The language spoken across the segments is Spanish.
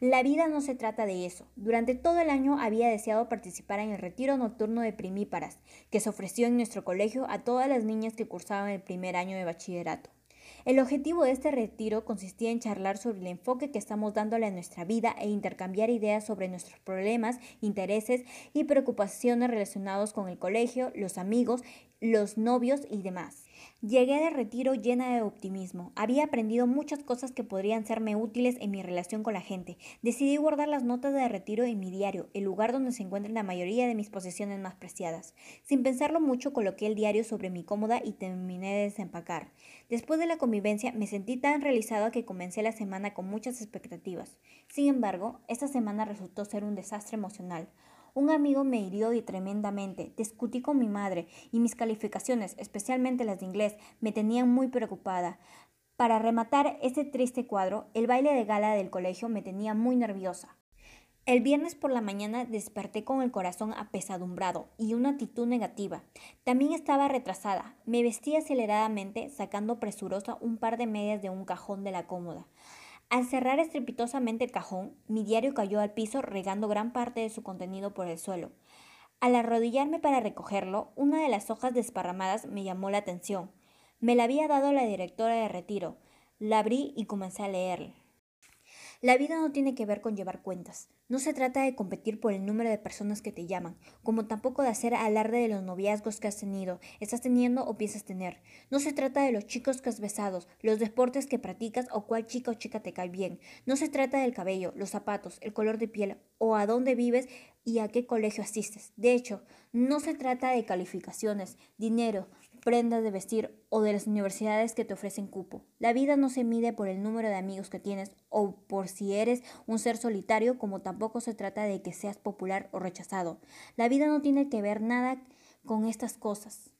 La vida no se trata de eso. Durante todo el año había deseado participar en el retiro nocturno de primíparas, que se ofreció en nuestro colegio a todas las niñas que cursaban el primer año de bachillerato. El objetivo de este retiro consistía en charlar sobre el enfoque que estamos dándole a nuestra vida e intercambiar ideas sobre nuestros problemas, intereses y preocupaciones relacionados con el colegio, los amigos, los novios y demás. Llegué de retiro llena de optimismo. Había aprendido muchas cosas que podrían serme útiles en mi relación con la gente. Decidí guardar las notas de retiro en mi diario, el lugar donde se encuentran la mayoría de mis posesiones más preciadas. Sin pensarlo mucho, coloqué el diario sobre mi cómoda y terminé de desempacar. Después de la convivencia, me sentí tan realizada que comencé la semana con muchas expectativas. Sin embargo, esta semana resultó ser un desastre emocional. Un amigo me hirió tremendamente, discutí con mi madre y mis calificaciones, especialmente las de inglés, me tenían muy preocupada. Para rematar ese triste cuadro, el baile de gala del colegio me tenía muy nerviosa. El viernes por la mañana desperté con el corazón apesadumbrado y una actitud negativa. También estaba retrasada. Me vestí aceleradamente, sacando presurosa un par de medias de un cajón de la cómoda. Al cerrar estrepitosamente el cajón, mi diario cayó al piso regando gran parte de su contenido por el suelo. Al arrodillarme para recogerlo, una de las hojas desparramadas me llamó la atención. Me la había dado la directora de retiro. La abrí y comencé a leer. La vida no tiene que ver con llevar cuentas. No se trata de competir por el número de personas que te llaman, como tampoco de hacer alarde de los noviazgos que has tenido, estás teniendo o piensas tener. No se trata de los chicos que has besado, los deportes que practicas o cuál chica o chica te cae bien. No se trata del cabello, los zapatos, el color de piel o a dónde vives y a qué colegio asistes. De hecho, no se trata de calificaciones, dinero, prendas de vestir o de las universidades que te ofrecen cupo. La vida no se mide por el número de amigos que tienes o por si eres un ser solitario, como tampoco se trata de que seas popular o rechazado. La vida no tiene que ver nada con estas cosas.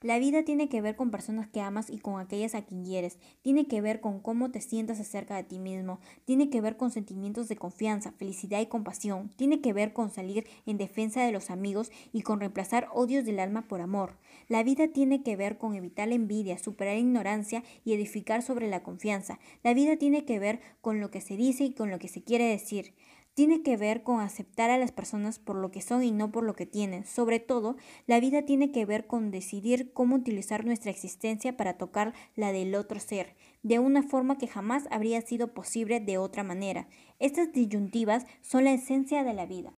La vida tiene que ver con personas que amas y con aquellas a quien quieres, tiene que ver con cómo te sientas acerca de ti mismo, tiene que ver con sentimientos de confianza, felicidad y compasión, tiene que ver con salir en defensa de los amigos y con reemplazar odios del alma por amor. La vida tiene que ver con evitar la envidia, superar ignorancia y edificar sobre la confianza. La vida tiene que ver con lo que se dice y con lo que se quiere decir tiene que ver con aceptar a las personas por lo que son y no por lo que tienen. Sobre todo, la vida tiene que ver con decidir cómo utilizar nuestra existencia para tocar la del otro ser, de una forma que jamás habría sido posible de otra manera. Estas disyuntivas son la esencia de la vida.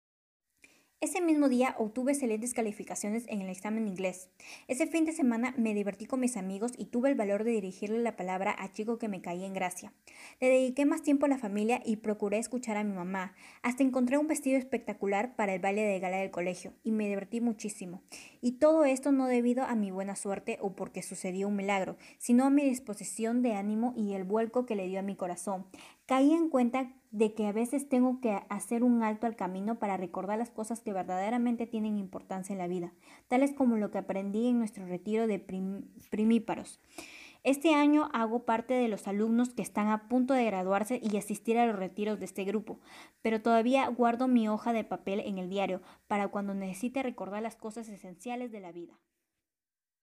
Ese mismo día obtuve excelentes calificaciones en el examen inglés. Ese fin de semana me divertí con mis amigos y tuve el valor de dirigirle la palabra a chico que me caía en gracia. Le dediqué más tiempo a la familia y procuré escuchar a mi mamá. Hasta encontré un vestido espectacular para el baile de gala del colegio y me divertí muchísimo. Y todo esto no debido a mi buena suerte o porque sucedió un milagro, sino a mi disposición de ánimo y el vuelco que le dio a mi corazón. Caí en cuenta de que a veces tengo que hacer un alto al camino para recordar las cosas que verdaderamente tienen importancia en la vida, tales como lo que aprendí en nuestro retiro de primíparos. Este año hago parte de los alumnos que están a punto de graduarse y asistir a los retiros de este grupo, pero todavía guardo mi hoja de papel en el diario para cuando necesite recordar las cosas esenciales de la vida.